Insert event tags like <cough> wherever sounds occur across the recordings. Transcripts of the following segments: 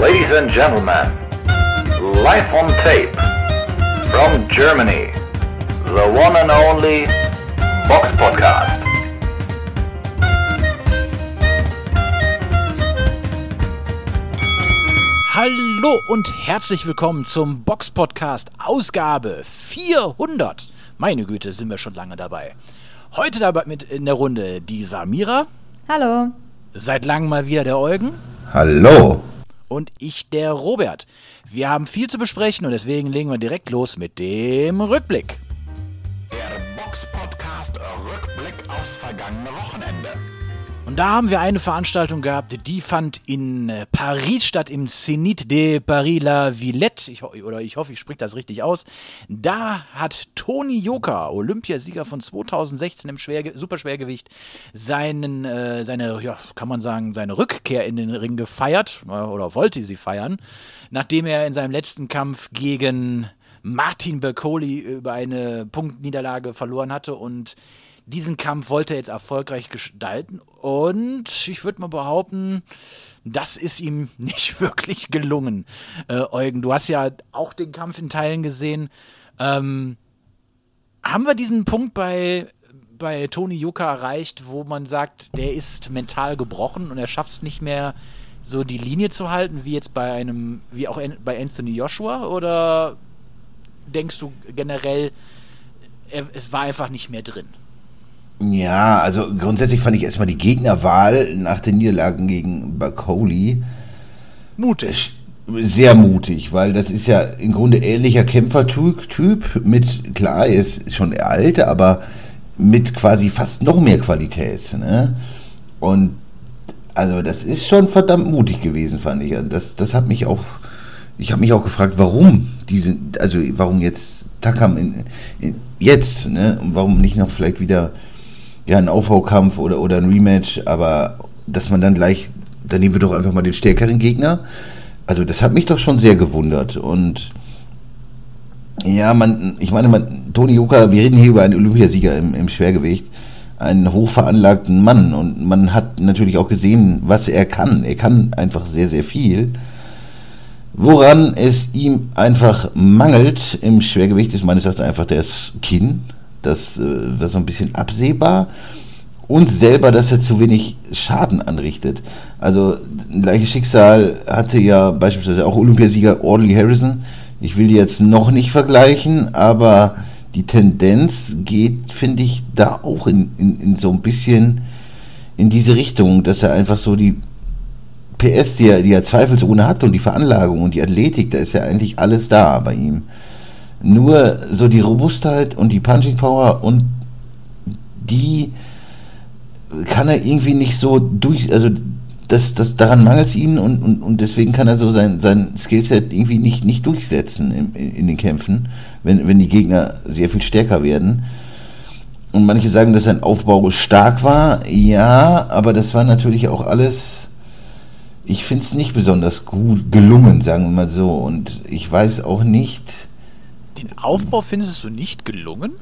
Ladies and gentlemen, live on tape from Germany, the one and only Box Podcast. Hallo und herzlich willkommen zum Box Podcast Ausgabe 400. Meine Güte, sind wir schon lange dabei. Heute dabei mit in der Runde die Samira. Hallo. Seit langem mal wieder der Eugen. Hallo. Und ich, der Robert. Wir haben viel zu besprechen und deswegen legen wir direkt los mit dem Rückblick. Der Box Podcast Rückblick aufs vergangene Wochenende. Und da haben wir eine Veranstaltung gehabt, die fand in äh, Paris statt, im Zénith de Paris-La Villette. Ich, oder ich hoffe, ich spreche das richtig aus. Da hat Toni Joka, Olympiasieger von 2016 im Schwer, Superschwergewicht, seinen, äh, seine, ja, kann man sagen, seine Rückkehr in den Ring gefeiert oder wollte sie feiern, nachdem er in seinem letzten Kampf gegen Martin Bercoli über eine Punktniederlage verloren hatte und diesen Kampf wollte er jetzt erfolgreich gestalten und ich würde mal behaupten, das ist ihm <laughs> nicht wirklich gelungen. Äh, Eugen, du hast ja auch den Kampf in Teilen gesehen. Ähm, haben wir diesen Punkt bei, bei Toni Yuka erreicht, wo man sagt, der ist mental gebrochen und er schafft es nicht mehr, so die Linie zu halten, wie jetzt bei einem, wie auch bei Anthony Joshua? Oder denkst du generell, er, es war einfach nicht mehr drin? Ja, also grundsätzlich fand ich erstmal die Gegnerwahl nach den Niederlagen gegen Bakoli mutig. Sehr mutig, weil das ist ja im Grunde ähnlicher Kämpfertyp mit, klar, er ist schon alt, aber mit quasi fast noch mehr Qualität. Ne? Und also das ist schon verdammt mutig gewesen, fand ich. Das, das hat mich auch, ich habe mich auch gefragt, warum diese, also warum jetzt Takam in, in, jetzt, ne? Und warum nicht noch vielleicht wieder ja, ein Aufbaukampf oder, oder ein Rematch, aber dass man dann gleich, dann nehmen wir doch einfach mal den stärkeren Gegner. Also das hat mich doch schon sehr gewundert und ja, man, ich meine, man, Toni Joka, wir reden hier über einen Olympiasieger im, im Schwergewicht, einen hochveranlagten Mann und man hat natürlich auch gesehen, was er kann. Er kann einfach sehr, sehr viel. Woran es ihm einfach mangelt im Schwergewicht ist meines Erachtens einfach das Kinn. Das äh, war so ein bisschen absehbar. Und selber, dass er zu wenig Schaden anrichtet. Also, gleiches Schicksal hatte ja beispielsweise auch Olympiasieger Audley Harrison. Ich will die jetzt noch nicht vergleichen, aber die Tendenz geht, finde ich, da auch in, in, in so ein bisschen in diese Richtung, dass er einfach so die PS, die er, die er zweifelsohne hat und die Veranlagung und die Athletik, da ist ja eigentlich alles da bei ihm. Nur so die Robustheit und die Punching Power und die kann er irgendwie nicht so durch, also das, das, daran mangelt es ihn und, und, und deswegen kann er so sein, sein Skillset irgendwie nicht, nicht durchsetzen in, in den Kämpfen, wenn, wenn die Gegner sehr viel stärker werden. Und manche sagen, dass sein Aufbau stark war. Ja, aber das war natürlich auch alles, ich finde es nicht besonders gut gelungen, sagen wir mal so. Und ich weiß auch nicht. Den Aufbau findest du nicht gelungen?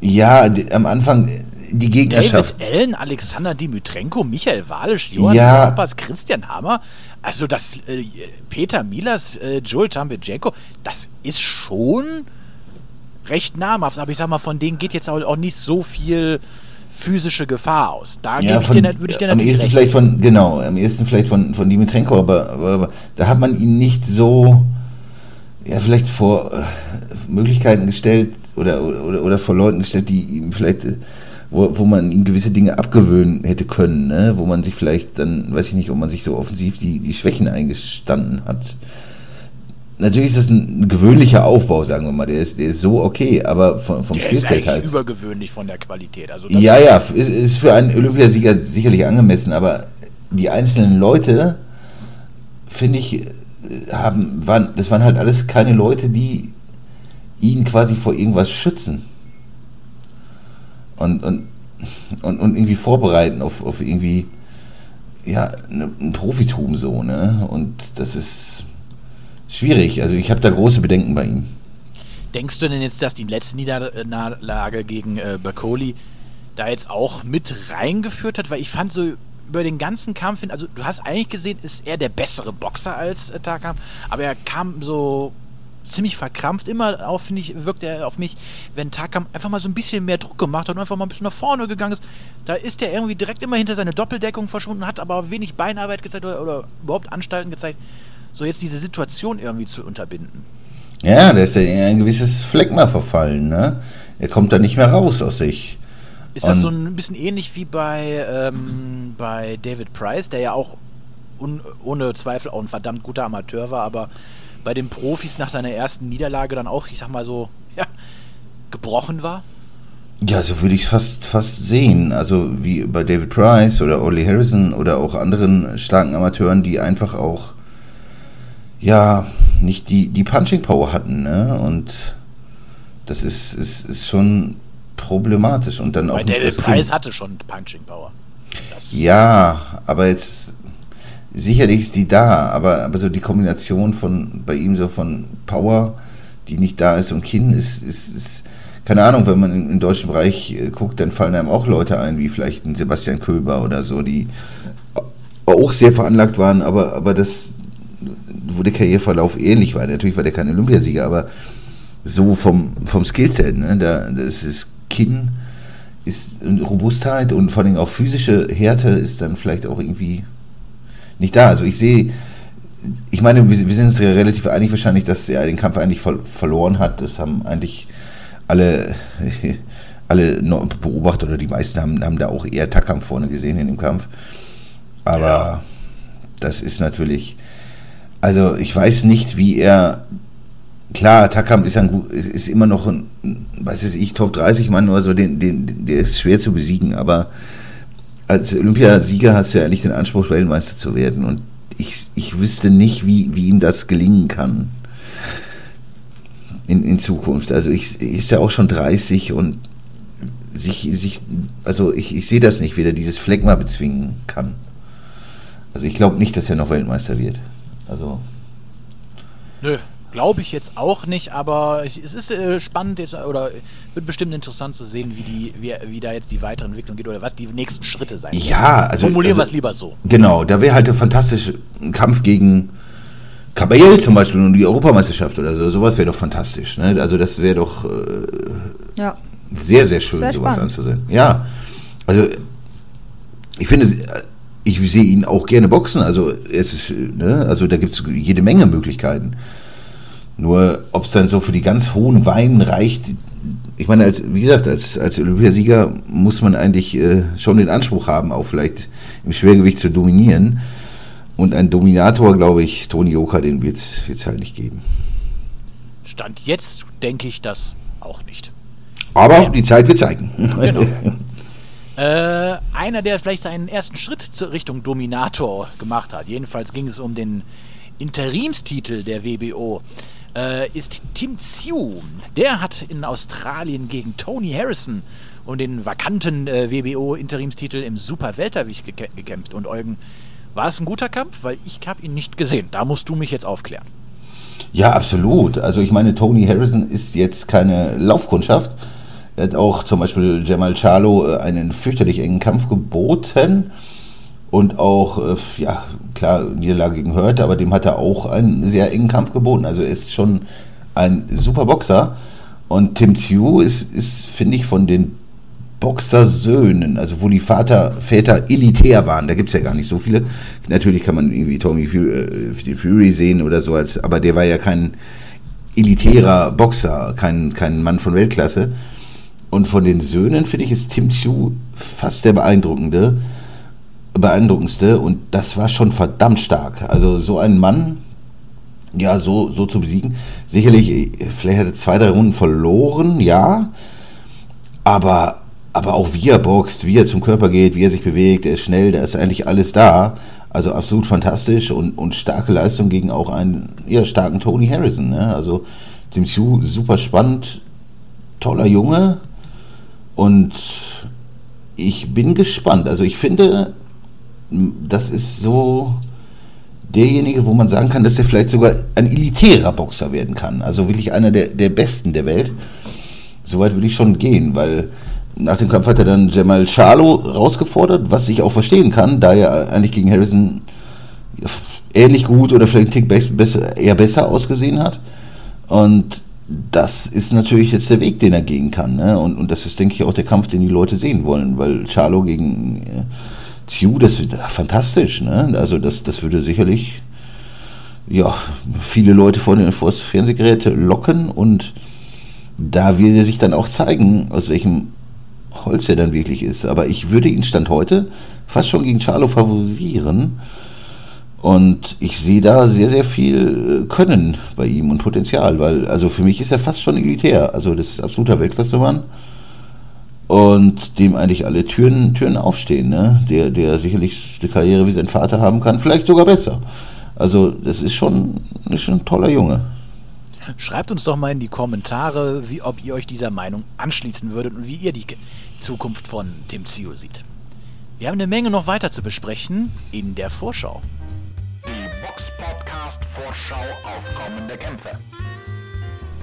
Ja, am Anfang die Gegnerschaft. David Allen, Alexander Dimitrenko, Michael Walisch, Johann Ja. Europas, Christian Hammer, also das äh, Peter Milas, äh, Joel Tambedjenko, das ist schon recht namhaft, aber ich sag mal, von denen geht jetzt auch, nicht so viel physische Gefahr aus. Da Ja, ich von, dir, würde ich dir am natürlich ehesten recht. vielleicht von, genau, am ehesten vielleicht von, von Dimitrenko, aber, aber, aber da hat man ihn nicht so, ja, vielleicht vor äh, Möglichkeiten gestellt oder, oder, oder vor Leuten gestellt, die ihm vielleicht, äh, wo, wo man ihm gewisse Dinge abgewöhnen hätte können, ne? wo man sich vielleicht dann, weiß ich nicht, ob man sich so offensiv die, die Schwächen eingestanden hat. Natürlich ist das ein gewöhnlicher Aufbau, sagen wir mal. Der ist, der ist so okay, aber vom, vom Der ist Skillset eigentlich halt. übergewöhnlich von der Qualität. Also Ja, ja, ist- ist für einen Olympiasieger sicherlich angemessen, aber die einzelnen Leute, finde ich, haben, waren, das waren halt alles keine Leute, die ihn quasi vor irgendwas schützen. Und, und, und, und irgendwie vorbereiten auf, auf irgendwie, ja, ne- ein Profitum so, ne? Und das ist schwierig. Also ich habe da große Bedenken bei ihm. Denkst du denn jetzt, dass die letzte Niederlage gegen äh, Bercoli da jetzt auch mit reingeführt hat? Weil ich fand so, über den ganzen Kampf hin, also du hast eigentlich gesehen, ist er der bessere Boxer als äh, Takam, aber er kam so ziemlich verkrampft immer auf, finde ich, wirkt er auf mich, wenn Takam einfach mal so ein bisschen mehr Druck gemacht hat und einfach mal ein bisschen nach vorne gegangen ist. Da ist er irgendwie direkt immer hinter seine Doppeldeckung verschwunden, hat aber wenig Beinarbeit gezeigt oder, oder überhaupt Anstalten gezeigt, so jetzt diese Situation irgendwie zu unterbinden. Ja, da ist ja in ein gewisses Phlegma verfallen, ne? Er kommt da nicht mehr raus aus sich. Ist das so ein bisschen ähnlich wie bei, ähm, bei David Price, der ja auch un, ohne Zweifel auch ein verdammt guter Amateur war, aber bei den Profis nach seiner ersten Niederlage dann auch, ich sag mal so, ja, gebrochen war? Ja, so würde ich es fast, fast sehen. Also wie bei David Price oder Ollie Harrison oder auch anderen starken Amateuren, die einfach auch ja nicht die, die Punching Power hatten. Ne? Und das ist, ist, ist schon problematisch. Und dann auch David Price hatte schon Punching Power. Das ja, aber jetzt sicherlich ist die da, aber, aber so die Kombination von bei ihm so von Power, die nicht da ist und Kinn ist, ist, ist keine Ahnung, wenn man im deutschen Bereich äh, guckt, dann fallen einem auch Leute ein, wie vielleicht ein Sebastian Köber oder so, die auch sehr veranlagt waren, aber, aber das, wo der Karriereverlauf ähnlich war. Natürlich war der kein Olympiasieger, aber so vom, vom Skillset, ne, da, das ist Kinn, ist Robustheit und vor allem auch physische Härte ist dann vielleicht auch irgendwie nicht da. Also ich sehe, ich meine, wir, wir, sind uns ja relativ einig wahrscheinlich, dass er den Kampf eigentlich ver verloren hat. Das haben eigentlich alle, <laughs> alle Beobachter oder die meisten haben, haben da auch eher Takam vorne gesehen in dem Kampf. Aber ja. das ist natürlich, also ich weiß nicht, wie er, klar, Takam ist, ein, ist immer noch ein, weiß ich, Top 30 Mann oder so, den, den, der ist schwer zu besiegen, aber als Olympiasieger hast du ja eigentlich den Anspruch, Weltmeister zu werden. Und ich, ich wüsste nicht, wie, wie ihm das gelingen kann in, in Zukunft. Also ich ist ja auch schon 30 und sich, sich also ich, ich sehe das nicht, wie er dieses Phlegma bezwingen kann. Also ich glaube nicht, dass er noch Weltmeister wird. Also. Nö, Glaube ich jetzt auch nicht, aber es ist äh, spannend jetzt, oder wird bestimmt interessant zu sehen, wie, die, wie, wie da jetzt die weitere Entwicklung geht oder was die nächsten Schritte sein werden. Ja, also. Formulieren also, wir es lieber so. Genau, da wäre halt ein fantastischer Kampf gegen Caballel zum Beispiel und die Europameisterschaft oder so. Sowas wäre doch fantastisch. Ne? Also, das wäre doch äh, ja. sehr, sehr schön, sehr sowas spannend. anzusehen. Ja, also, ich finde ich sehe ihn auch gerne boxen. Also, es ist, ne? also da gibt es jede Menge Möglichkeiten. Nur, ob es dann so für die ganz hohen Weinen reicht, ich meine, als, wie gesagt, als, als Olympiasieger muss man eigentlich äh, schon den Anspruch haben, auch vielleicht im Schwergewicht zu dominieren. Und ein Dominator, glaube ich, Toni Joka, den wird es halt nicht geben. Stand jetzt denke ich das auch nicht. Aber ja. die Zeit wird zeigen. Genau. <laughs> äh, einer, der vielleicht seinen ersten Schritt zur Richtung Dominator gemacht hat. Jedenfalls ging es um den Interimstitel der WBO äh, ist Tim Tsiu. Der hat in Australien gegen Tony Harrison und den vakanten äh, WBO-Interimstitel im Super Weltergewicht gek gekämpft. Und Eugen, war es ein guter Kampf? Weil ich habe ihn nicht gesehen. Da musst du mich jetzt aufklären. Ja, absolut. Also ich meine, Tony Harrison ist jetzt keine Laufkundschaft. Er hat auch zum Beispiel Jamal Charlo äh, einen fürchterlich engen Kampf geboten und auch, äh, ja, klar, Niederlage gegen Hörte, aber dem hat er auch einen sehr engen Kampf geboten. Also er ist schon ein super Boxer. Und Tim Tsiu ist, ist finde ich, von den Boxersöhnen, also wo die Vater, Väter elitär waren, da gibt es ja gar nicht so viele. Natürlich kann man irgendwie Tommy äh, Fury sehen oder so, als, aber der war ja kein elitärer Boxer, kein, kein Mann von Weltklasse. Und von den Söhnen, finde ich, ist Tim Tsiu fast der beeindruckende beeindruckendste und das war schon verdammt stark. Also so ein Mann, ja, so, so zu besiegen. Sicherlich, vielleicht hat er zwei, drei Runden verloren, ja, aber, aber auch wie er boxt, wie er zum Körper geht, wie er sich bewegt, er ist schnell, da ist eigentlich alles da. Also absolut fantastisch und, und starke Leistung gegen auch einen ja, starken Tony Harrison. Ne? Also dem Sue super spannend, toller Junge und ich bin gespannt. Also ich finde, das ist so derjenige, wo man sagen kann, dass er vielleicht sogar ein elitärer Boxer werden kann. Also wirklich einer der, der Besten der Welt. Soweit würde ich schon gehen, weil nach dem Kampf hat er dann Jamal Charlo rausgefordert, was ich auch verstehen kann, da er eigentlich gegen Harrison ähnlich gut oder vielleicht einen Tick besser, eher besser ausgesehen hat. Und das ist natürlich jetzt der Weg, den er gehen kann. Ne? Und, und das ist, denke ich, auch der Kampf, den die Leute sehen wollen, weil Charlo gegen äh, Ziu, das wird fantastisch. Ne? Also das, das würde sicherlich ja, viele Leute vor, den, vor locken und da wird er sich dann auch zeigen, aus welchem Holz er dann wirklich ist. Aber ich würde ihn Stand heute fast schon gegen Charlo favorisieren. Und ich sehe da sehr, sehr viel Können bei ihm und Potenzial, weil, also für mich ist er fast schon elitär. Also das ist absoluter Weltklassemann. Und dem eigentlich alle Türen, Türen aufstehen, ne? Der, der sicherlich eine Karriere wie sein Vater haben kann, vielleicht sogar besser. Also das ist schon, ist schon ein toller Junge. Schreibt uns doch mal in die Kommentare, wie ob ihr euch dieser Meinung anschließen würdet und wie ihr die Zukunft von Tim Zio seht. Wir haben eine Menge noch weiter zu besprechen in der Vorschau. Die Box Podcast Vorschau auf kommende Kämpfe.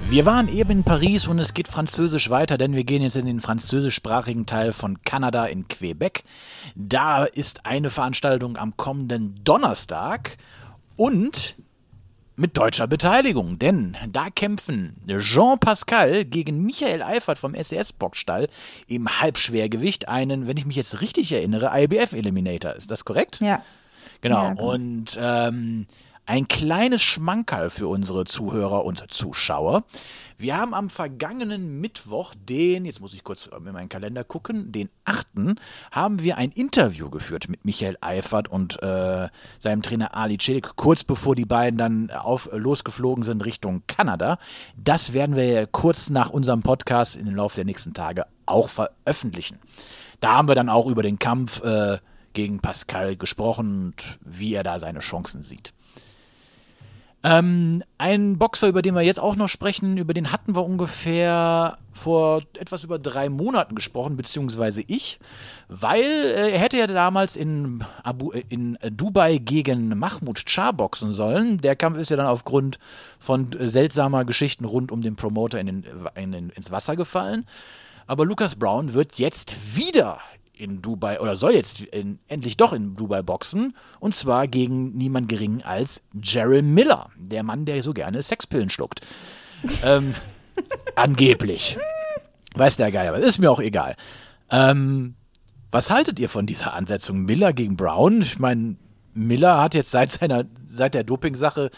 Wir waren eben in Paris und es geht französisch weiter, denn wir gehen jetzt in den französischsprachigen Teil von Kanada in Quebec. Da ist eine Veranstaltung am kommenden Donnerstag und mit deutscher Beteiligung, denn da kämpfen Jean Pascal gegen Michael Eifert vom SES Boxstall im Halbschwergewicht einen, wenn ich mich jetzt richtig erinnere, IBF Eliminator. Ist das korrekt? Ja. Genau. Ja, genau. Und ähm, ein kleines Schmankerl für unsere Zuhörer und Zuschauer. Wir haben am vergangenen Mittwoch, den, jetzt muss ich kurz in meinen Kalender gucken, den 8. haben wir ein Interview geführt mit Michael Eifert und äh, seinem Trainer Ali Celik, kurz bevor die beiden dann auf, losgeflogen sind Richtung Kanada. Das werden wir kurz nach unserem Podcast in den Laufe der nächsten Tage auch veröffentlichen. Da haben wir dann auch über den Kampf äh, gegen Pascal gesprochen und wie er da seine Chancen sieht. Ähm, ein Boxer, über den wir jetzt auch noch sprechen, über den hatten wir ungefähr vor etwas über drei Monaten gesprochen, beziehungsweise ich, weil äh, er hätte ja damals in, Abu, äh, in Dubai gegen Mahmoud Char boxen sollen. Der Kampf ist ja dann aufgrund von äh, seltsamer Geschichten rund um den Promoter in den, in den, ins Wasser gefallen. Aber Lucas Brown wird jetzt wieder in Dubai oder soll jetzt in, endlich doch in Dubai boxen und zwar gegen niemand geringen als Jerry Miller, der Mann, der so gerne Sexpillen schluckt. ähm, <laughs> angeblich. Weiß der Geier, aber ist mir auch egal. Ähm, was haltet ihr von dieser Ansetzung Miller gegen Brown? Ich meine, Miller hat jetzt seit seiner seit der Doping-Sache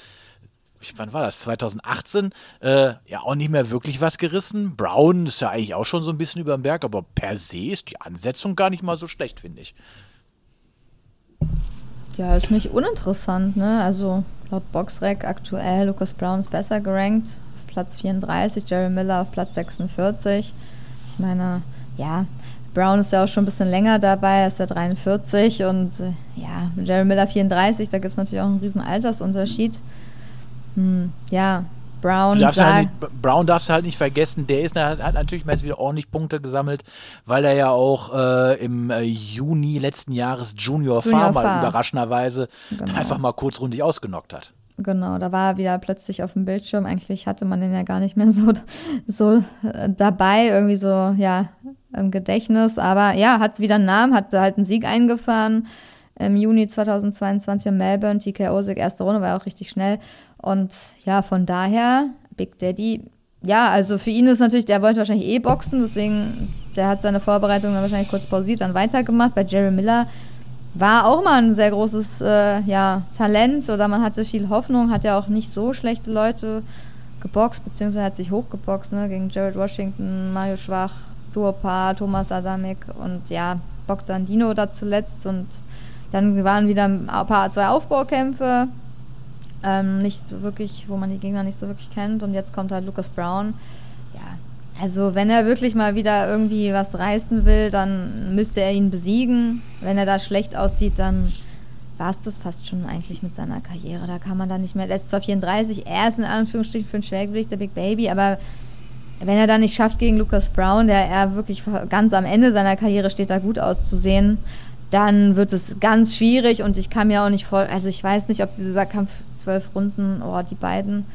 wann war das? 2018, äh, ja auch nicht mehr wirklich was gerissen. Brown ist ja eigentlich auch schon so ein bisschen über den Berg, aber per se ist die Ansetzung gar nicht mal so schlecht, finde ich. Ja, ist nicht uninteressant, ne? Also laut Boxrec aktuell Lucas Brown ist besser gerankt, auf Platz 34, Jerry Miller auf Platz 46. Ich meine, ja, Brown ist ja auch schon ein bisschen länger dabei, er ist ja 43 und äh, ja, Jerry Miller 34, da gibt es natürlich auch einen riesen Altersunterschied. Hm, ja, Brown. Darfst halt nicht, Brown darfst du halt nicht vergessen, der ist, hat, hat natürlich mal jetzt wieder ordentlich Punkte gesammelt, weil er ja auch äh, im äh, Juni letzten Jahres Junior, Junior Farm mal Farm. überraschenderweise Genau. einfach mal kurzrundig ausgenockt hat. Genau, da war er wieder plötzlich auf dem Bildschirm. Eigentlich hatte man den ja gar nicht mehr <laughs> so, so äh, dabei, irgendwie so, ja, im Gedächtnis. Aber ja, hat wieder einen Namen, hat halt einen Sieg eingefahren im Juni 2022 in Melbourne. TKO-Sieg, erste Runde, war ja auch richtig schnell. Und ja, von daher, Big Daddy, ja, also für ihn ist natürlich, der wollte wahrscheinlich eh boxen, deswegen, der hat seine Vorbereitung dann wahrscheinlich kurz pausiert, dann weitergemacht. Bei Jerry Miller war auch mal ein sehr großes äh, ja, Talent oder man hatte viel Hoffnung, hat ja auch nicht so schlechte Leute geboxt, beziehungsweise hat sich hochgeboxt, ne, gegen Jared Washington, Mario Schwach, Duopa, Thomas Adamik und ja, Bogdan Dino da zuletzt und dann waren wieder ein paar, zwei Aufbaukämpfe, ähm, nicht so wirklich, wo man die Gegner nicht so wirklich kennt und jetzt kommt halt Lucas Brown. Ja, also wenn er wirklich mal wieder irgendwie was reißen will, dann müsste er ihn besiegen. Wenn er da schlecht aussieht, dann war es das fast schon eigentlich mit seiner Karriere. Da kann man dann nicht mehr. Er ist zwar 34, er ist in Anführungsstrichen für ein Schwergewicht der Big Baby, aber wenn er da nicht schafft gegen Lucas Brown, der er wirklich ganz am Ende seiner Karriere steht, da gut auszusehen, dann wird es ganz schwierig und ich kann mir auch nicht voll, also ich weiß nicht, ob dieser Kampf zwölf Runden, oh, die beiden,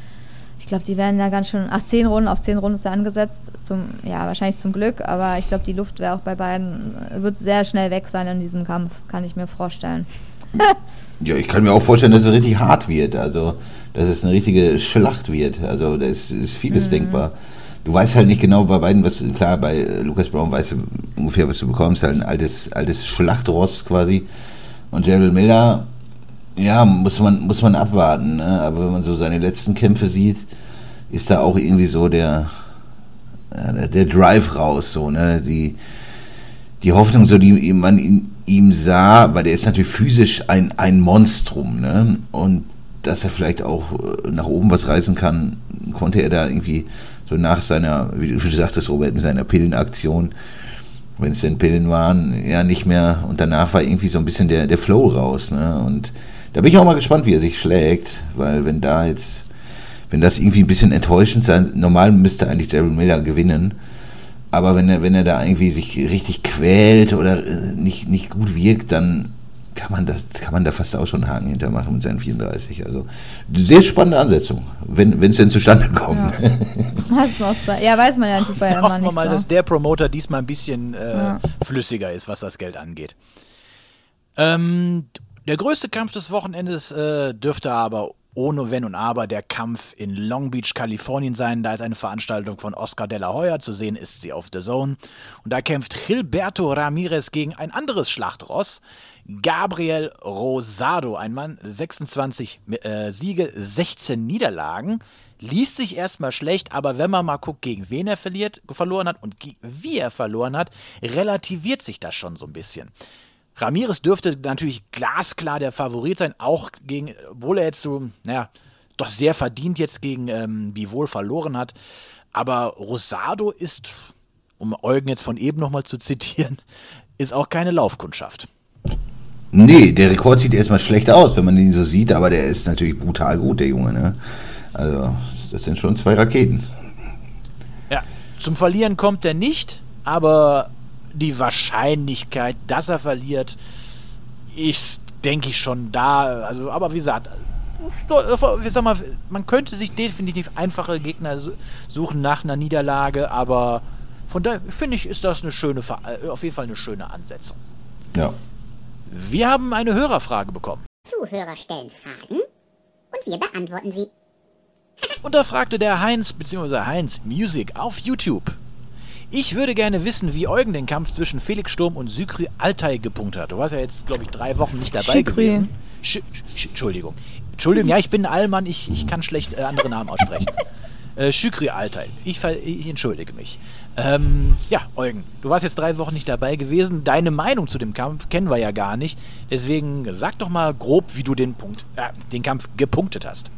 ich glaube, die werden ja ganz schön, ach, zehn Runden, auf zehn Runden ist er angesetzt, zum, ja, wahrscheinlich zum Glück, aber ich glaube, die Luft wäre auch bei beiden, wird sehr schnell weg sein in diesem Kampf, kann ich mir vorstellen. <laughs> Ja, ich kann mir auch vorstellen, dass es richtig hart wird. Also, dass es eine richtige Schlacht wird. Also, da ist, ist vieles mhm. denkbar. Du weißt halt nicht genau bei beiden, was, klar, bei Lucas Brown weißt du ungefähr, was du bekommst, halt ein altes, altes Schlachtross quasi. Und Gerald Miller, ja, muss man, muss man abwarten. Ne? Aber wenn man so seine letzten Kämpfe sieht, ist da auch irgendwie so der, der, der Drive raus, so, ne? Die, die Hoffnung, so die man in ihm sah, weil der ist natürlich physisch ein, ein Monstrum, ne? Und dass er vielleicht auch äh, nach oben was reißen kann, konnte er da irgendwie so nach seiner, wie du sagtest, Robert, mit seiner Pillenaktion, wenn es denn Pillen waren, ja nicht mehr. Und danach war irgendwie so ein bisschen der, der Flow raus, ne? Und da bin ich auch mal gespannt, wie er sich schlägt, weil wenn da jetzt, wenn das irgendwie ein bisschen enttäuschend sein, normal müsste eigentlich Daryl Miller gewinnen, aber wenn er, wenn er da irgendwie sich richtig quält oder äh, nicht, nicht gut wirkt, dann kann man, das, kann man da fast auch schon einen Haken hintermachen mit seinen 34. Also sehr spannende Ansetzung, wenn es denn zustande kommt. Ja. Hast du auch ja, weiß man ja nicht bei Hoffen wir mal, so. dass der Promoter diesmal ein bisschen äh, ja. flüssiger ist, was das Geld angeht. Ähm, der größte Kampf des Wochenendes äh, dürfte aber ohne Wenn und Aber der Kampf in Long Beach, Kalifornien sein. Da ist eine Veranstaltung von Oscar de la Hoya. Zu sehen ist sie auf The Zone. Und da kämpft Gilberto Ramirez gegen ein anderes Schlachtross. Gabriel Rosado, ein Mann, 26 äh, Siege, 16 Niederlagen. Liest sich erstmal schlecht, aber wenn man mal guckt, gegen wen er verliert, verloren hat und wie er verloren hat, relativiert sich das schon so ein bisschen. Ramirez dürfte natürlich glasklar der Favorit sein, auch gegen, obwohl er jetzt so, naja, doch sehr verdient jetzt gegen ähm, Bivol verloren hat. Aber Rosado ist, um Eugen jetzt von eben nochmal zu zitieren, ist auch keine Laufkundschaft. Nee, der Rekord sieht erstmal schlecht aus, wenn man ihn so sieht, aber der ist natürlich brutal gut, der Junge. Ne? Also, das sind schon zwei Raketen. Ja, zum Verlieren kommt er nicht, aber die Wahrscheinlichkeit, dass er verliert, ist, denke ich, schon da. Also, aber wie gesagt, sag mal, man könnte sich definitiv einfache Gegner suchen nach einer Niederlage, aber von daher finde ich, ist das eine schöne, äh, auf jeden Fall eine schöne Ansetzung. Ja. Wir haben eine Hörerfrage bekommen. Zuhörer stellen Fragen und wir beantworten sie. Und da fragte der Heinz bzw. Heinz Music auf YouTube. Ich würde gerne wissen, wie Eugen den Kampf zwischen Felix Sturm und Sykri Altay gepunktet hat. Du warst ja jetzt, glaube ich, drei Wochen nicht dabei Schikri. gewesen. Sch Sch Entschuldigung. Entschuldigung, ja, ich bin ein Allmann, ich, ich kann schlecht äh, andere Namen aussprechen. <laughs> äh, Shukri Altay. Ich, ich entschuldige mich. Ähm, ja, Eugen, du warst jetzt drei Wochen nicht dabei gewesen. Deine Meinung zu dem Kampf kennen wir ja gar nicht. Deswegen sag doch mal grob, wie du den, Punkt, äh, den Kampf gepunktet hast.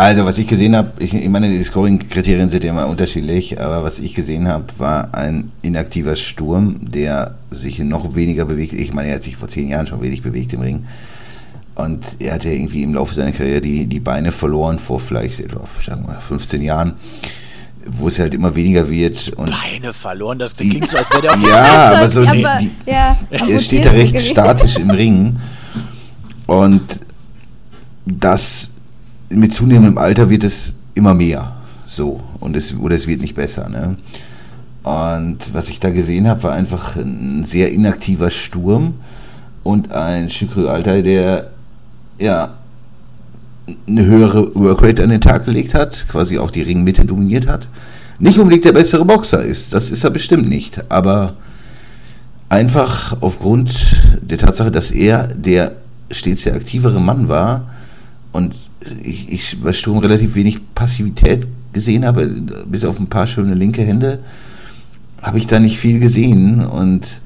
Also, was ich gesehen habe, ich, ich, meine, die Scoring-Kriterien sind ja immer unterschiedlich, aber was ich gesehen habe, war ein inaktiver Sturm, der sich noch weniger bewegt. Ich meine, er hat sich vor zehn Jahren schon wenig bewegt im Ring. Und er hat ja irgendwie im Laufe seiner Karriere die, die Beine verloren, vor vielleicht etwa, sagen wir, 15 Jahren wo es halt immer weniger wird. Und Beine verloren, das klingt so, als wäre der <laughs> auf Ja, aber so, die, die, ja, er steht da recht statisch im Ring. <laughs> Und das mit zunehmendem Alter wird es immer mehr. So. Und es, oder es wird nicht besser. Ne? Und was ich da gesehen habe, war einfach ein sehr inaktiver Sturm und ein Shukru Alter, der ja eine höhere Workrate an den Tag gelegt hat, quasi auch die Ringmitte dominiert hat. Nicht unbedingt der bessere Boxer ist, das ist er bestimmt nicht, aber einfach aufgrund der Tatsache, dass er der stets der aktivere Mann war und ich, ich bei Sturm relativ wenig Passivität gesehen habe, bis auf ein paar schöne linke Hände, habe ich da nicht viel gesehen und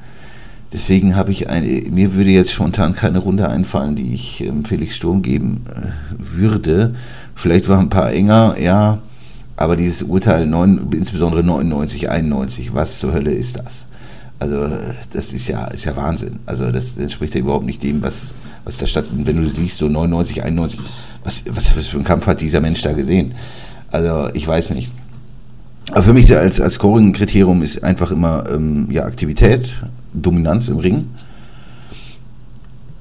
deswegen habe ich eine, mir würde jetzt spontan keine Runde einfallen, die ich ähm, Felix Sturm geben äh, würde. Vielleicht war ein paar enger, ja, aber dieses Urteil, 9, insbesondere 99, 91, was zur Hölle ist das? Also das ist ja, ist ja Wahnsinn. Also das entspricht ja überhaupt nicht dem, was, was da stattfindet. Wenn du siehst, so 99, 91, was, was, was für einen Kampf hat dieser Mensch da gesehen? Also ich weiß nicht. Aber für mich als, als Scoring-Kriterium ist einfach immer ähm, ja, Aktivität, Dominanz im Ring.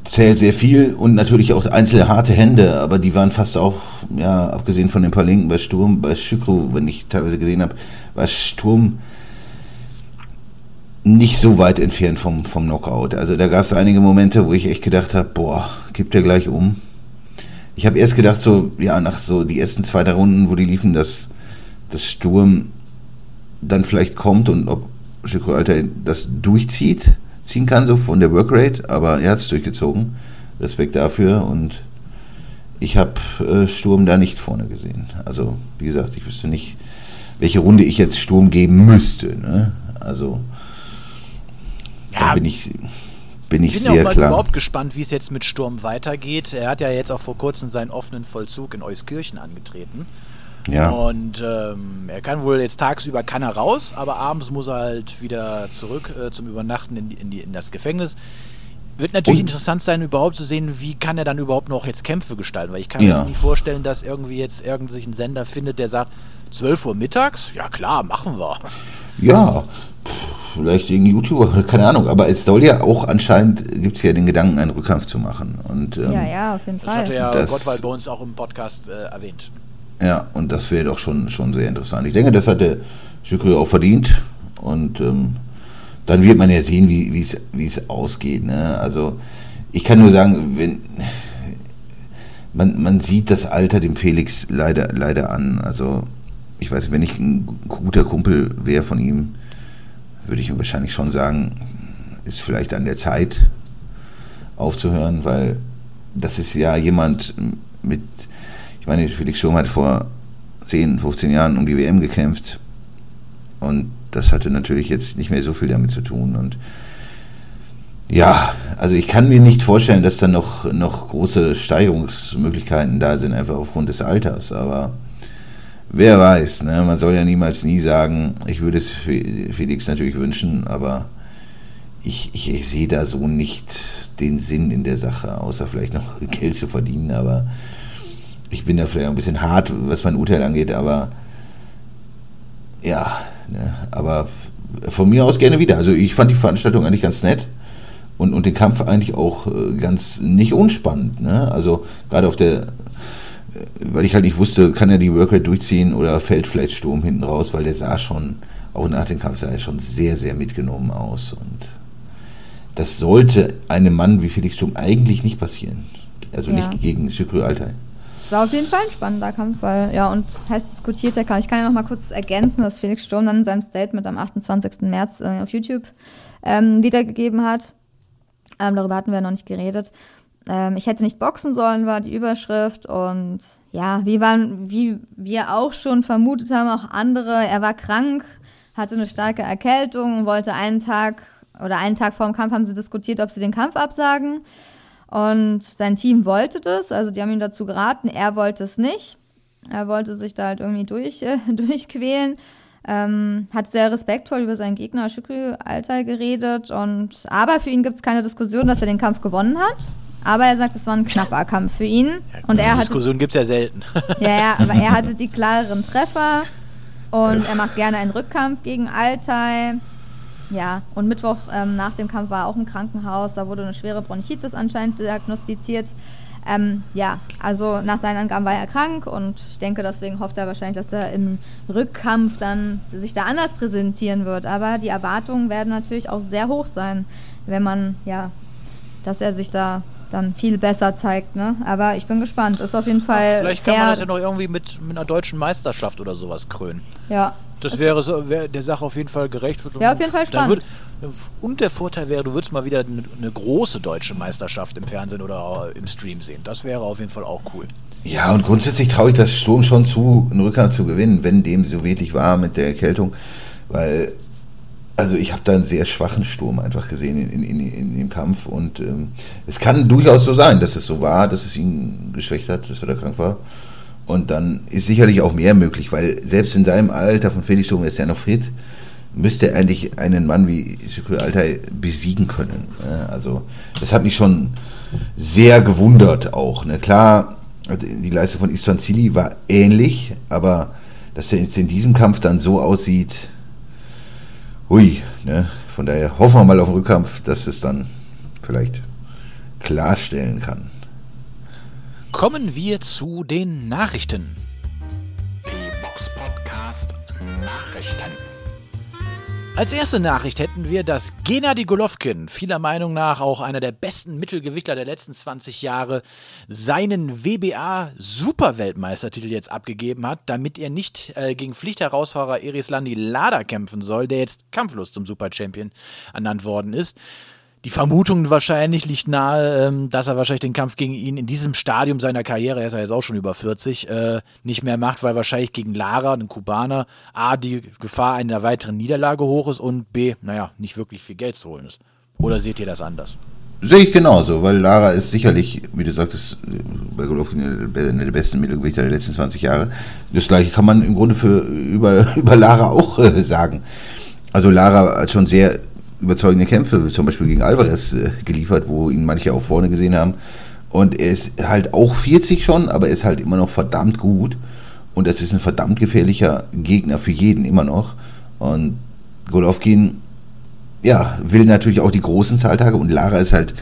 Zählt sehr viel und natürlich auch einzelne harte Hände, aber die waren fast auch ja, abgesehen von den paar Linken bei Sturm, bei Schükro, wenn ich teilweise gesehen habe, war Sturm nicht so weit entfernt vom, vom Knockout. Also da gab es einige Momente, wo ich echt gedacht habe, boah, gibt der gleich um. Ich habe erst gedacht, so, ja, nach so die ersten zwei, drei Runden, wo die liefen, dass das Sturm dann vielleicht kommt und ob Schükro Alter das durchzieht, ziehen kann, so von der Workrate, aber er hat es durchgezogen. Respekt dafür und ich habe äh, Sturm da nicht vorne gesehen. Also, wie gesagt, ich wüsste nicht, welche Runde ich jetzt Sturm geben müsste. Ne? Also, Ja, da bin ich, bin ich Ich bin ja sehr auch mal klar. überhaupt gespannt, wie es jetzt mit Sturm weitergeht. Er hat ja jetzt auch vor kurzem seinen offenen Vollzug in Euskirchen angetreten. Ja, Und ähm, er kann wohl jetzt tagsüber kann er raus, aber abends muss er halt wieder zurück äh, zum Übernachten in, die, in, die, in das Gefängnis. Wird natürlich Und- interessant sein, überhaupt zu sehen, wie kann er dann überhaupt noch jetzt Kämpfe gestalten, weil ich kann mir Ja. jetzt nie vorstellen, dass irgendwie jetzt irgend sich ein Sender findet, der sagt, 12 Uhr mittags? Ja klar, machen wir. ja. Pff, Vielleicht wegen YouTuber, keine Ahnung. Aber es soll ja auch anscheinend, gibt es ja den Gedanken, einen Rückkampf zu machen. Und, ähm, Ja, ja, auf jeden Das hatte Fall. ja Das- Gottwald bei uns auch im Podcast äh, erwähnt. Ja, und das wäre doch schon, schon sehr interessant. Ich denke, das hat der Schükri auch verdient. Und ähm, dann wird man ja sehen, wie wie es wie es ausgeht. Ne? Also ich kann nur sagen, wenn man, man sieht das Alter dem Felix leider, leider an. Also ich weiß, wenn ich ein guter Kumpel wäre von ihm, würde ich wahrscheinlich schon sagen, ist vielleicht an der Zeit aufzuhören, weil das ist ja jemand mit, ich meine, Felix Sturm hat vor 10, 15 Jahren um die WM gekämpft und das hatte natürlich jetzt nicht mehr so viel damit zu tun und ja, also ich kann mir nicht vorstellen, dass da noch, noch große Steigerungsmöglichkeiten da sind, einfach aufgrund des Alters, aber wer weiß, ne? man soll ja niemals nie sagen, ich würde es Fe- Felix natürlich wünschen, aber ich, ich, ich sehe da so nicht den Sinn in der Sache, außer vielleicht noch <laughs> Geld zu verdienen, aber ich bin da vielleicht ein bisschen hart, was mein Urteil angeht, aber ja, ne, aber von mir aus gerne wieder. Also ich fand die Veranstaltung eigentlich ganz nett und, und den Kampf eigentlich auch äh, ganz nicht unspannend. Ne? Also gerade auf der, weil ich halt nicht wusste, kann er die Workrate durchziehen oder fällt vielleicht Sturm hinten raus, weil der sah schon, auch nach dem Kampf sah er schon sehr, sehr mitgenommen aus und das sollte einem Mann wie Felix Sturm eigentlich nicht passieren. Also Ja. nicht gegen Şükrü Altay. Es war auf jeden Fall ein spannender Kampf, weil, ja, und heiß diskutierter Kampf. Ich kann ja noch mal kurz ergänzen, dass Felix Sturm dann in seinem Statement am 28. März äh, auf YouTube ähm, wiedergegeben hat. Ähm, darüber hatten wir noch nicht geredet. Ähm, ich hätte nicht boxen sollen, war die Überschrift. Und ja, wie, waren, wie wir auch schon vermutet haben, auch andere, er war krank, hatte eine starke Erkältung, wollte einen Tag oder einen Tag vor dem Kampf haben sie diskutiert, ob sie den Kampf absagen. Und sein Team wollte das, also die haben ihm dazu geraten, er wollte es nicht. Er wollte sich da halt irgendwie durch, äh, <laughs> durchquälen. Ähm, hat sehr respektvoll über seinen Gegner Shukri Altai geredet. Und, aber für ihn gibt es keine Diskussion, dass er den Kampf gewonnen hat. Aber er sagt, es war ein knapper Kampf für ihn. und die er Diskussion gibt es ja selten. ja, ja, aber er hatte die <laughs> klareren Treffer. Und er macht gerne einen Rückkampf gegen Altai. Ja, und Mittwoch ähm, nach dem Kampf war er auch im Krankenhaus. Da wurde eine schwere Bronchitis anscheinend diagnostiziert. Ähm, ja, also nach seinen Angaben war er krank und ich denke, deswegen hofft er wahrscheinlich, dass er im Rückkampf dann sich da anders präsentieren wird. Aber die Erwartungen werden natürlich auch sehr hoch sein, wenn man, ja, dass er sich da dann viel besser zeigt. Ne? Aber ich bin gespannt. Ist auf jeden Fall. Vielleicht kann man das ja noch irgendwie mit, mit einer deutschen Meisterschaft oder sowas krönen. Ja, Das wäre so, wär der Sache auf jeden Fall gerecht. Ja, auf jeden Fall Dann spannend. würd, und der Vorteil wäre, du würdest mal wieder eine, eine große deutsche Meisterschaft im Fernsehen oder im Stream sehen. Das wäre auf jeden Fall auch cool. Ja, und grundsätzlich traue ich das Sturm schon zu, einen Rückhalt zu gewinnen, wenn dem so wirklich war mit der Erkältung. Weil, also ich habe da einen sehr schwachen Sturm einfach gesehen in, in, in, in dem Kampf. Und ähm, es kann durchaus so sein, dass es so war, dass es ihn geschwächt hat, dass er da krank war. Und dann ist sicherlich auch mehr möglich, weil selbst in seinem Alter von Felix Sturm ist er noch fit, müsste er eigentlich einen Mann wie Şükrü Altay besiegen können. ne? Also das hat mich schon sehr gewundert auch. Ne? Klar, die Leistung von Istvan Zili war ähnlich, aber dass er jetzt in diesem Kampf dann so aussieht, hui, ne? von daher hoffen wir mal auf den Rückkampf, dass es dann vielleicht klarstellen kann. Kommen wir zu den Nachrichten. Die Box Podcast Nachrichten. Als erste Nachricht hätten wir, dass Gennady Golovkin, vieler Meinung nach auch einer der besten Mittelgewichtler der letzten 20 Jahre, seinen WBA-Superweltmeistertitel jetzt abgegeben hat, damit er nicht äh, gegen Pflichtherausfahrer Erislandi Lada kämpfen soll, der jetzt kampflos zum Superchampion ernannt worden ist. Die Vermutung wahrscheinlich liegt nahe, ähm, dass er wahrscheinlich den Kampf gegen ihn in diesem Stadium seiner Karriere, er ist ja jetzt auch schon über 40, äh, nicht mehr macht, weil wahrscheinlich gegen Lara, den Kubaner, A, die Gefahr einer weiteren Niederlage hoch ist und B, naja, nicht wirklich viel Geld zu holen ist. Oder seht ihr das anders? Sehe ich genauso, weil Lara ist sicherlich, wie du sagtest, bei Golovkin einer der besten Mittelgewichter der letzten 20 Jahre. Das gleiche kann man im Grunde für, über, <laughs> über Lara auch äh, sagen. Also Lara hat schon sehr überzeugende Kämpfe, zum Beispiel gegen Alvarez äh, geliefert, wo ihn manche auch vorne gesehen haben. Und er ist halt auch 40 schon, aber er ist halt immer noch verdammt gut. Und das ist ein verdammt gefährlicher Gegner für jeden immer noch. Und Golovkin, ja, will natürlich auch die großen Zahltage und Lara ist halt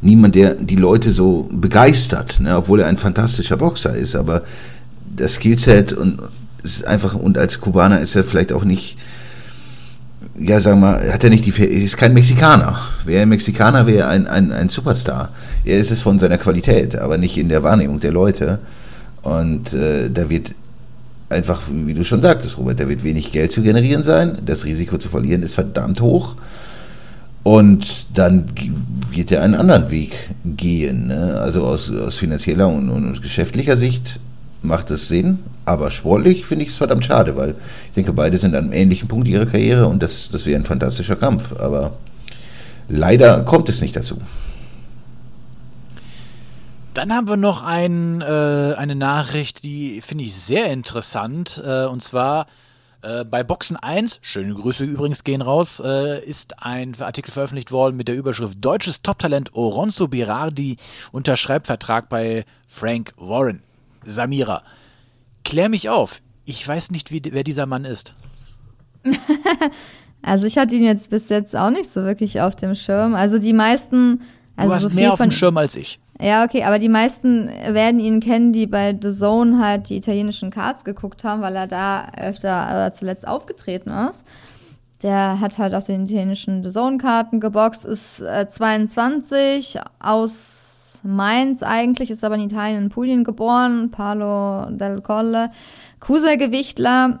niemand, der die Leute so begeistert, ne, obwohl er ein fantastischer Boxer ist. Aber das Skillset und ist einfach, und als Kubaner ist er vielleicht auch nicht ja, sagen wir mal, hat er nicht die, er ist kein Mexikaner. Wäre er Mexikaner, wäre ein, ein, ein Superstar. Er ist es von seiner Qualität, aber nicht in der Wahrnehmung der Leute. Und äh, da wird einfach, wie du schon sagtest, Robert, da wird wenig Geld zu generieren sein. Das Risiko zu verlieren ist verdammt hoch. Und dann wird er einen anderen Weg gehen. Ne? Also aus, aus finanzieller und, und geschäftlicher Sicht macht es Sinn, aber sportlich finde ich es verdammt schade, weil ich denke, beide sind an einem ähnlichen Punkt ihrer Karriere und das, das wäre ein fantastischer Kampf. Aber leider kommt es nicht dazu. Dann haben wir noch ein, äh, eine Nachricht, die finde ich sehr interessant. Äh, und zwar äh, bei Boxen 1, schöne Grüße übrigens gehen raus, äh, ist ein Artikel veröffentlicht worden mit der Überschrift Deutsches Toptalent Oronzo Birardi unterschreibt Vertrag bei Frank Warren. Samira, klär mich auf. Ich weiß nicht, wie, wer dieser Mann ist. <laughs> also ich hatte ihn jetzt bis jetzt auch nicht so wirklich auf dem Schirm. Also die meisten. Also du hast so mehr auf dem Schirm als ich. Ja, okay, aber die meisten werden ihn kennen, die bei The Zone halt die italienischen Cards geguckt haben, weil er da öfter oder zuletzt aufgetreten ist. Der hat halt auf den italienischen The Zone-Karten geboxt, ist äh, 22 aus Mainz eigentlich, ist aber in Italien in Puglia geboren, Paolo del Colle. Cruisergewichtler,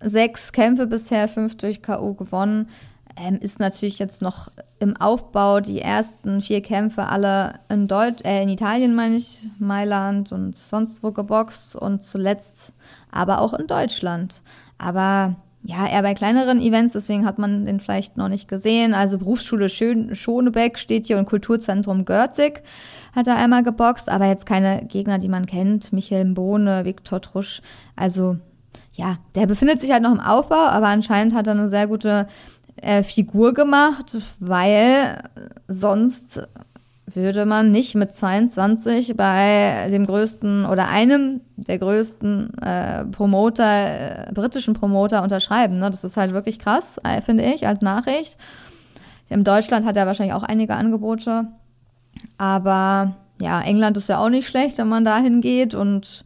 sechs Kämpfe bisher, fünf durch K.O. gewonnen. Ähm, ist natürlich jetzt noch im Aufbau. Die ersten vier Kämpfe alle in, Deut äh, in Italien, meine ich, Mailand und sonst wo geboxt und zuletzt aber auch in Deutschland. Aber ja, eher bei kleineren Events, deswegen hat man den vielleicht noch nicht gesehen. Also Berufsschule Schön Schonebeck steht hier und Kulturzentrum Görzig hat er einmal geboxt, aber jetzt keine Gegner, die man kennt. Michael Bohne, Viktor Trusch. Also ja, der befindet sich halt noch im Aufbau, aber anscheinend hat er eine sehr gute äh, Figur gemacht, weil sonst würde man nicht mit 22 bei dem größten oder einem der größten äh, Promoter, äh, britischen Promoter unterschreiben. Ne? Das ist halt wirklich krass, äh, finde ich, als Nachricht. In Deutschland hat er wahrscheinlich auch einige Angebote. Aber ja, England ist ja auch nicht schlecht, wenn man dahin geht. Und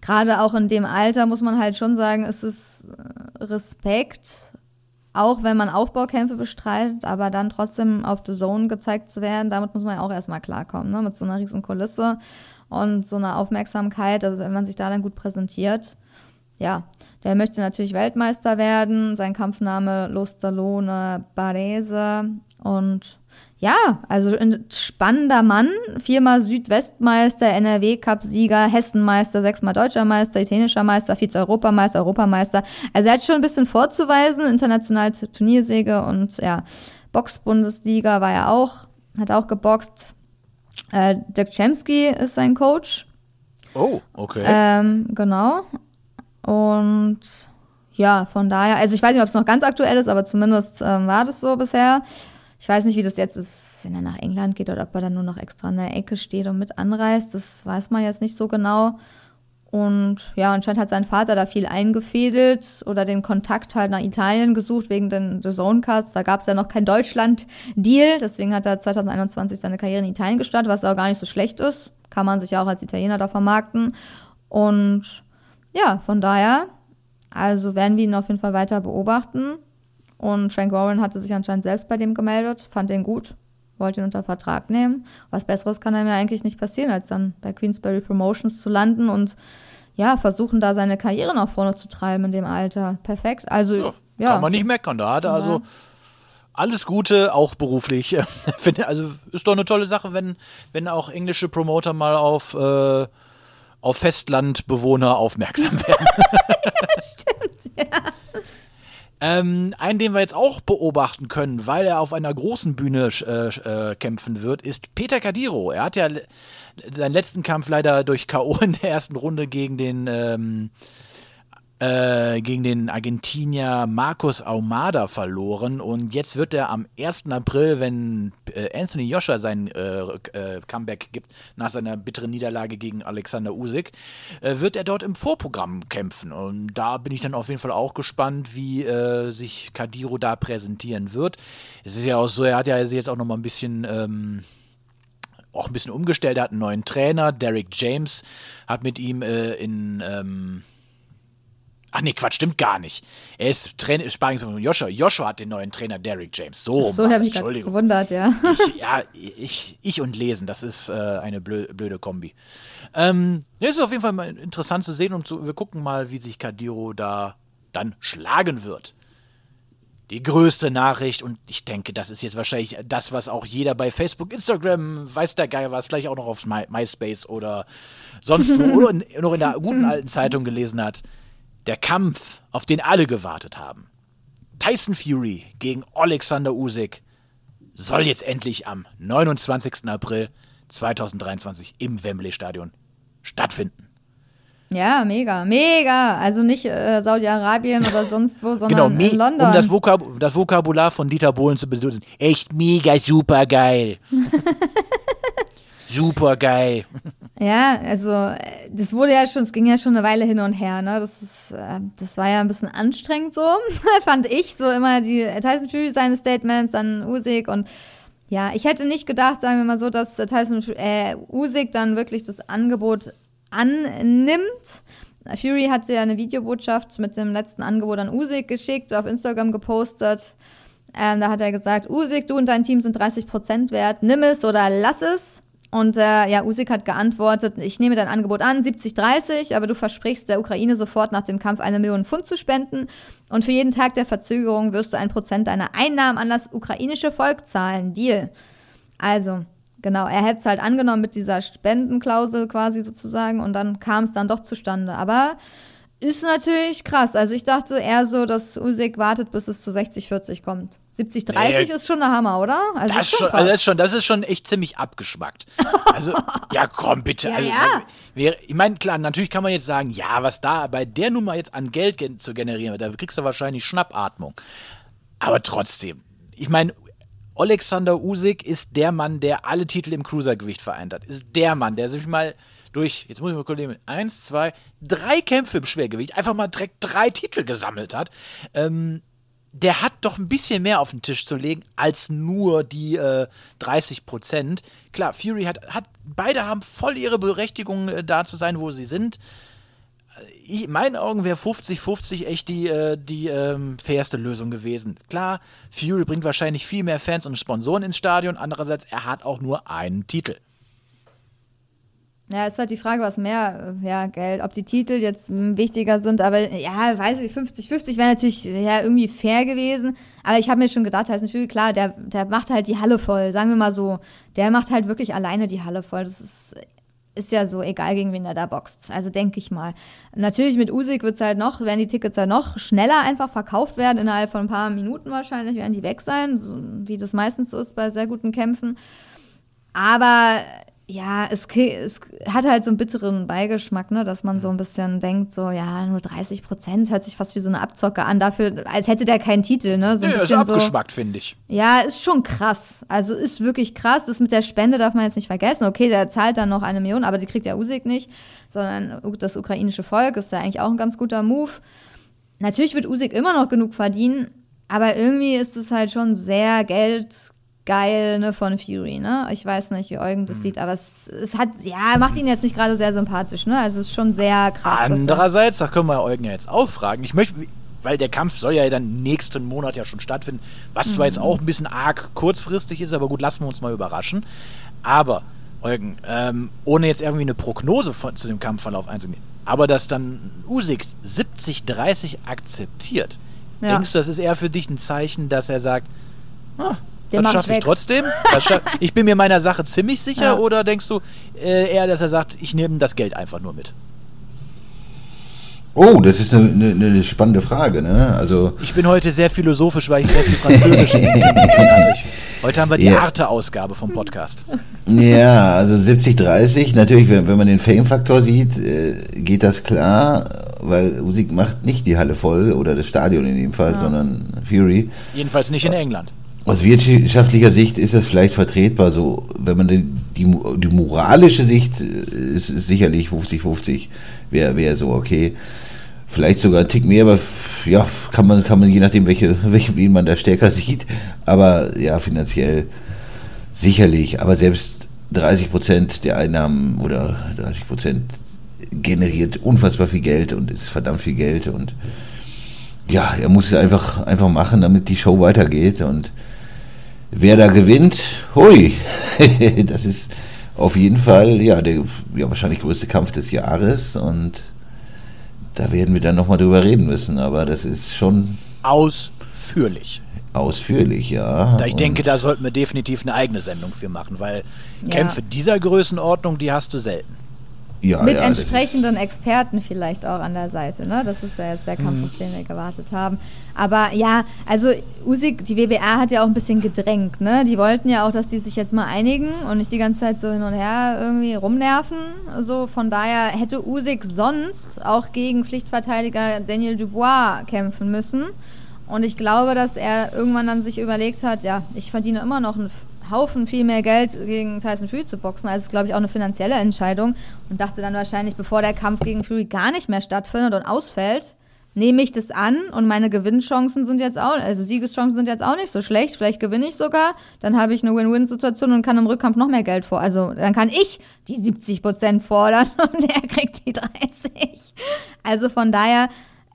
gerade auch in dem Alter muss man halt schon sagen, es ist äh, Respekt, auch wenn man Aufbaukämpfe bestreitet, aber dann trotzdem auf The Zone gezeigt zu werden, damit muss man ja auch erstmal klarkommen, ne? mit so einer riesen Kulisse und so einer Aufmerksamkeit, also wenn man sich da dann gut präsentiert. Ja, der möchte natürlich Weltmeister werden, sein Kampfname Lostalone Barese und ja, also ein spannender Mann, viermal Südwestmeister, NRW-Cup-Sieger, Hessenmeister, sechsmal Deutscher Meister, italienischer Meister, Vize-Europameister, Europameister. Also er hat schon ein bisschen vorzuweisen, international Turniersäge und ja, Box-Bundesliga war er auch, hat auch geboxt. Äh, Dirk Chemsky ist sein Coach. Oh, okay. Ähm, genau. Und ja, von daher, also ich weiß nicht, ob es noch ganz aktuell ist, aber zumindest ähm, war das so bisher. Ich weiß nicht, wie das jetzt ist, wenn er nach England geht oder ob er dann nur noch extra in der Ecke steht und mit anreist. Das weiß man jetzt nicht so genau. Und ja, anscheinend hat sein Vater da viel eingefädelt oder den Kontakt halt nach Italien gesucht wegen den Zone Cards. Da gab es ja noch kein Deutschland-Deal. Deswegen hat er 2021 seine Karriere in Italien gestartet, was auch gar nicht so schlecht ist. Kann man sich ja auch als Italiener da vermarkten. Und ja, von daher, also werden wir ihn auf jeden Fall weiter beobachten. Und Frank Warren hatte sich anscheinend selbst bei dem gemeldet, fand den gut, wollte ihn unter Vertrag nehmen. Was Besseres kann einem ja eigentlich nicht passieren, als dann bei Queensberry Promotions zu landen und ja, versuchen da seine Karriere nach vorne zu treiben in dem Alter. Perfekt. Also, ja. ja. Kann man nicht meckern. Da hat er also alles Gute, auch beruflich. <laughs> Also ist doch eine tolle Sache, wenn, wenn auch englische Promoter mal auf, äh, auf Festlandbewohner aufmerksam werden. <laughs> Stimmt, ja. Ähm, einen, den wir jetzt auch beobachten können, weil er auf einer großen Bühne äh, äh, kämpfen wird, ist Peter Kadiro. Er hat ja seinen letzten Kampf leider durch K.O. in der ersten Runde gegen den ähm, äh, gegen den Argentinier Marcos Aumada verloren und jetzt wird er am 1. April, wenn äh, Anthony Joshua sein äh, äh, Comeback gibt, nach seiner bitteren Niederlage gegen Alexander Usyk, äh, wird er dort im Vorprogramm kämpfen und da bin ich dann auf jeden Fall auch gespannt, wie sich Kadiro da präsentieren wird. Es ist ja auch so, er hat ja jetzt auch noch mal ein bisschen ähm, auch ein bisschen umgestellt, er hat einen neuen Trainer, Derek James, hat mit ihm in ähm, Ach nee, Quatsch, stimmt gar nicht. Er ist Trainer, Sparring von Joshua. Joshua hat den neuen Trainer Derrick James. So, so habe ich Entschuldigung. gewundert, ja. Ich, ja, ich, ich und Lesen, das ist äh, eine blöde, blöde Kombi. Ähm, ja, ist auf jeden Fall mal interessant zu sehen und zu, wir gucken mal, wie sich Kadiro da dann schlagen wird. Die größte Nachricht und ich denke, das ist jetzt wahrscheinlich das, was auch jeder bei Facebook, Instagram, weiß der Geier was, vielleicht auch noch auf My, MySpace oder sonst wo <laughs> oder in, noch in der guten alten Zeitung gelesen hat der Kampf, auf den alle gewartet haben. Tyson Fury gegen Alexander Usyk soll jetzt endlich am 29. April 2023 im Wembley Stadion stattfinden. Ja, mega, mega. Also nicht äh, Saudi-Arabien oder sonst wo, sondern genau, in London. Um das, Vokab das Vokabular von Dieter Bohlen zu benutzen. Echt mega super geil. <laughs> super geil. Ja, also das wurde ja schon, es ging ja schon eine Weile hin und her, ne? Das ist, äh, das war ja ein bisschen anstrengend so, <laughs> fand ich. So immer die Tyson Fury seine Statements, dann Usyk und ja, ich hätte nicht gedacht, sagen wir mal so, dass Tyson äh, Usyk dann wirklich das Angebot annimmt. Fury hatte ja eine Videobotschaft mit dem letzten Angebot an Usyk geschickt, auf Instagram gepostet. Ähm, da hat er gesagt, Usyk, du und dein Team sind 30% wert, nimm es oder lass es. Und äh, ja, Usyk hat geantwortet, ich nehme dein Angebot an, 70-30, aber du versprichst der Ukraine sofort nach dem Kampf eine Million Pfund zu spenden. Und für jeden Tag der Verzögerung wirst du ein Prozent deiner Einnahmen an das ukrainische Volk zahlen. Deal. Also, genau, er hätte es halt angenommen mit dieser Spendenklausel quasi sozusagen und dann kam es dann doch zustande. Aber ist natürlich krass. Also ich dachte eher so, dass Usyk wartet, bis es zu 60-40 kommt. 70-30 nee, ist schon der Hammer, oder? Also das, schon, also das, ist schon, das ist schon echt ziemlich abgeschmackt. Also, <laughs> ja, komm, bitte. Ja, also, ja. ich meine, klar, natürlich kann man jetzt sagen, ja, was da bei der Nummer jetzt an Geld gen zu generieren, da kriegst du wahrscheinlich Schnappatmung. Aber trotzdem, ich meine, Alexander Usyk ist der Mann, der alle Titel im Cruisergewicht vereint hat. Ist der Mann, der sich mal durch, jetzt muss ich mal kurz nehmen, eins, zwei, drei Kämpfe im Schwergewicht einfach mal direkt drei Titel gesammelt hat. Ähm, der hat doch ein bisschen mehr auf den Tisch zu legen als nur die äh, 30 Prozent. Klar, Fury hat, hat, beide haben voll ihre Berechtigung, äh, da zu sein, wo sie sind. Ich, in meinen Augen wäre 50-50 echt die, äh, die ähm, fairste Lösung gewesen. Klar, Fury bringt wahrscheinlich viel mehr Fans und Sponsoren ins Stadion. Andererseits, er hat auch nur einen Titel. Ja, ist halt die Frage, was mehr, äh, ja, Geld, ob die Titel jetzt hm, wichtiger sind, aber ja, weiß ich, 50-50 wäre natürlich ja irgendwie fair gewesen, aber ich habe mir schon gedacht, heißt natürlich, klar, der, der macht halt die Halle voll, sagen wir mal so, der macht halt wirklich alleine die Halle voll, das ist, ist ja so egal, gegen wen er da boxt, also denke ich mal. Natürlich mit Usyk wird es halt noch, werden die Tickets halt noch schneller einfach verkauft werden, innerhalb von ein paar Minuten wahrscheinlich werden die weg sein, so, wie das meistens so ist bei sehr guten Kämpfen, aber ja, es, es hat halt so einen bitteren Beigeschmack, ne, dass man so ein bisschen denkt, so, ja, nur 30 Prozent hört sich fast wie so eine Abzocke an, dafür, als hätte der keinen Titel, ne? So ein Ja, ist bisschen so, abgeschmackt, finde ich. ja, ist schon krass. Also ist wirklich krass. Das mit der Spende darf man jetzt nicht vergessen. Okay, der zahlt dann noch eine Million, aber die kriegt ja Usyk nicht, sondern das ukrainische Volk ist ja eigentlich auch ein ganz guter Move. Natürlich wird Usyk immer noch genug verdienen, aber irgendwie ist es halt schon sehr geldgeil ne, von Fury. Ne? Ich weiß nicht, wie Eugen das sieht, aber es, es hat, ja, macht ihn jetzt nicht gerade sehr sympathisch. Ne? Also es ist schon sehr krass. er- Andererseits, da können wir Eugen ja jetzt auch fragen. Ich möchte, weil der Kampf soll ja dann nächsten Monat ja schon stattfinden, was zwar jetzt auch ein bisschen arg kurzfristig ist, aber gut, lassen wir uns mal überraschen. Aber, Eugen, ähm, ohne jetzt irgendwie eine Prognose von, zu dem Kampfverlauf einzugehen, aber dass dann Usyk 70-30 akzeptiert, Ja. denkst du, das ist eher für dich ein Zeichen, dass er sagt, ah, Den das schaffe ich weg. trotzdem. Das scha <laughs> ich bin mir meiner Sache ziemlich sicher. Ja. Oder denkst du äh, eher, dass er sagt, ich nehme das Geld einfach nur mit? Oh, das ist eine, eine, eine spannende Frage, ne? Also, Ich bin heute sehr philosophisch, weil ich sehr viel Französisch in den Kämpfen drin hatte. Ich, heute haben wir die Ja. Arte-Ausgabe vom Podcast. ja, also 70-30, natürlich, wenn, wenn man den Fame-Faktor sieht, äh, geht das klar, weil Usyk macht nicht die Halle voll oder das Stadion in dem Fall, sondern Fury. Jedenfalls nicht in England. Aus wirtschaftlicher Sicht ist das vielleicht vertretbar, so, wenn man die, mo- die moralische Sicht äh, ist, ist sicherlich 50-50, wäre wär so okay. Vielleicht sogar ein Tick mehr, aber ja, kann man, kann man je nachdem, welche, <laughs> welche, wen man da stärker sieht. Aber ja, finanziell sicherlich. Aber selbst 30 Prozent der Einnahmen oder 30 Prozent generiert unfassbar viel Geld und ist verdammt viel Geld und ja, er muss es einfach, einfach machen, damit die Show weitergeht. Und wer da gewinnt, hui, <laughs> das ist auf jeden Fall ja, der ja, wahrscheinlich größte Kampf des Jahres. Und da werden wir dann nochmal drüber reden müssen. Aber das ist schon Ausführlich. ausführlich, ja. Da ich Und- denke, da sollten wir definitiv eine eigene Sendung für machen, weil Ja. Kämpfe dieser Größenordnung, die hast du selten. Ja, Mit ja, entsprechenden Experten vielleicht auch an der Seite, ne? Das ist ja jetzt der Kampf, auf den wir gewartet haben. Aber ja, also Usyk, die WBA hat ja auch ein bisschen gedrängt, ne? Die wollten ja auch, dass die sich jetzt mal einigen und nicht die ganze Zeit so hin und her irgendwie rumnerven. So, von daher hätte Usyk sonst auch gegen Pflichtverteidiger Daniel Dubois kämpfen müssen. Und ich glaube, dass er irgendwann dann sich überlegt hat, ja, ich verdiene immer noch einen Haufen viel mehr Geld gegen Tyson Fury zu boxen. Also ist, glaube ich, auch eine finanzielle Entscheidung. Und dachte dann wahrscheinlich, bevor der Kampf gegen Fury gar nicht mehr stattfindet und ausfällt, nehme ich das an und meine Gewinnchancen sind jetzt auch, also Siegeschancen sind jetzt auch nicht so schlecht. Vielleicht gewinne ich sogar, dann habe ich eine Win-Win-Situation und kann im Rückkampf noch mehr Geld vor. Also dann kann ich die 70 Prozent fordern <laughs> und er kriegt die 30. Also von daher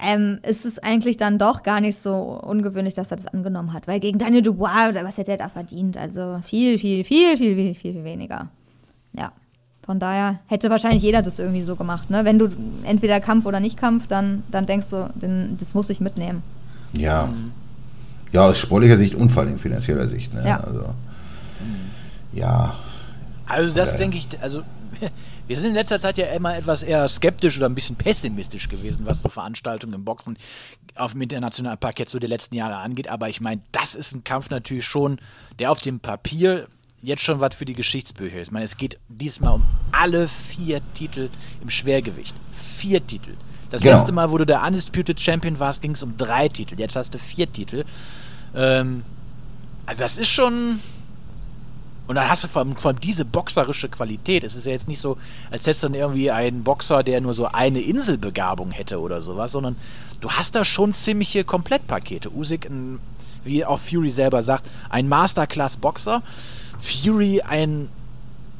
ähm, ist es eigentlich dann doch gar nicht so ungewöhnlich, dass er das angenommen hat. Weil gegen Daniel Dubois, was hätte er da verdient? Also viel, viel, viel, viel, viel, viel, viel weniger. Ja. Von daher hätte wahrscheinlich jeder das irgendwie so gemacht. Ne? Wenn du entweder Kampf oder nicht Kampf, dann, dann denkst du, den, das muss ich mitnehmen. Ja. Ja, aus sportlicher Sicht und vor allem finanzieller Sicht. Ne? Ja. Also, ja. Also das Ja. denke ich, also wir sind in letzter Zeit ja immer etwas eher skeptisch oder ein bisschen pessimistisch gewesen, was so Veranstaltungen im Boxen auf dem internationalen Parkett so die letzten Jahre angeht. Aber ich meine, das ist ein Kampf natürlich schon, der auf dem Papier jetzt schon was für die Geschichtsbücher ist. Ich meine, es geht diesmal um alle vier Titel im Schwergewicht. Vier Titel. Das Genau. letzte Mal, wo du der Undisputed Champion warst, ging es um drei Titel. Jetzt hast du vier Titel. Ähm, also das ist schon, und dann hast du vor allem, vor allem diese boxerische Qualität. Es ist ja jetzt nicht so, als hättest du dann irgendwie einen Boxer, der nur so eine Inselbegabung hätte oder sowas, sondern du hast da schon ziemliche Komplettpakete. Usyk, ein, wie auch Fury selber sagt, ein Masterclass-Boxer. Fury ein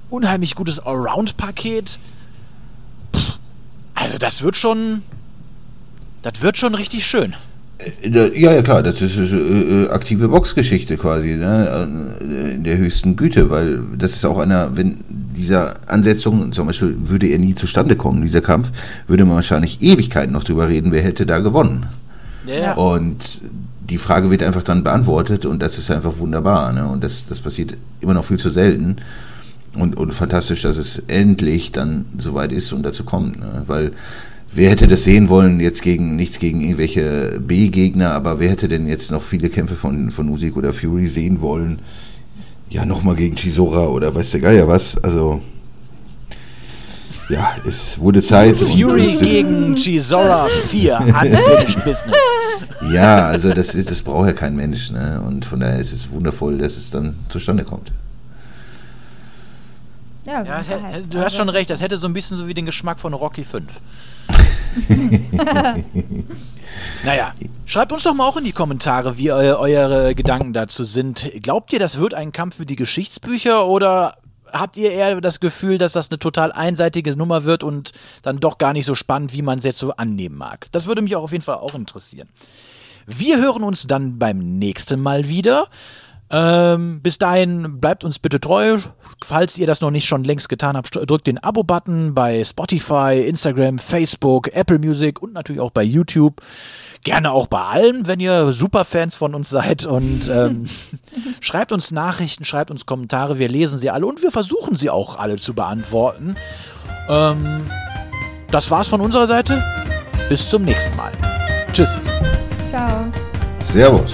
unheimlich gutes Allround-Paket. Also das wird schon, das wird schon richtig schön. Äh, Ja, ja klar, das ist äh, äh, aktive Boxgeschichte quasi, ne? äh, in der höchsten Güte, weil das ist auch einer, wenn dieser Ansetzung, zum Beispiel würde er nie zustande kommen, dieser Kampf, würde man wahrscheinlich Ewigkeiten noch drüber reden, wer hätte da gewonnen. Ja. Und die Frage wird einfach dann beantwortet und das ist einfach wunderbar. Ne? Und das, das passiert immer noch viel zu selten. Und, und fantastisch, dass es endlich dann soweit ist und dazu kommt. Ne? Weil wer hätte das sehen wollen, jetzt gegen nichts gegen irgendwelche B-Gegner, aber wer hätte denn jetzt noch viele Kämpfe von, von Usyk oder Fury sehen wollen? Ja, nochmal gegen Chisora oder weiß der Geier was. Also ja, es wurde Zeit. Fury gegen Chisora 4, <laughs> Unfinished Business. Ja, also das, ist, das braucht ja kein Mensch. Ne? Und von daher ist es wundervoll, dass es dann zustande kommt. Ja, Ja, halt. du hast schon recht, das hätte so ein bisschen so wie den Geschmack von Rocky 5. <laughs> naja, schreibt uns doch mal auch in die Kommentare, wie eu eure Gedanken dazu sind. Glaubt ihr, das wird ein Kampf für die Geschichtsbücher oder habt ihr eher das Gefühl, dass das eine total einseitige Nummer wird und dann doch gar nicht so spannend, wie man es jetzt so annehmen mag? Das würde mich auch auf jeden Fall auch interessieren. Wir hören uns dann beim nächsten Mal wieder. Ähm, bis dahin bleibt uns bitte treu. Falls ihr das noch nicht schon längst getan habt, drückt den Abo-Button bei Spotify, Instagram, Facebook, Apple Music und natürlich auch bei YouTube. Gerne auch bei allen, wenn ihr Superfans von uns seid. Und ähm, <laughs> schreibt uns Nachrichten, schreibt uns Kommentare. Wir lesen sie alle und wir versuchen sie auch alle zu beantworten. Ähm, das war's von unserer Seite. Bis zum nächsten Mal. Tschüss. Ciao. Servus.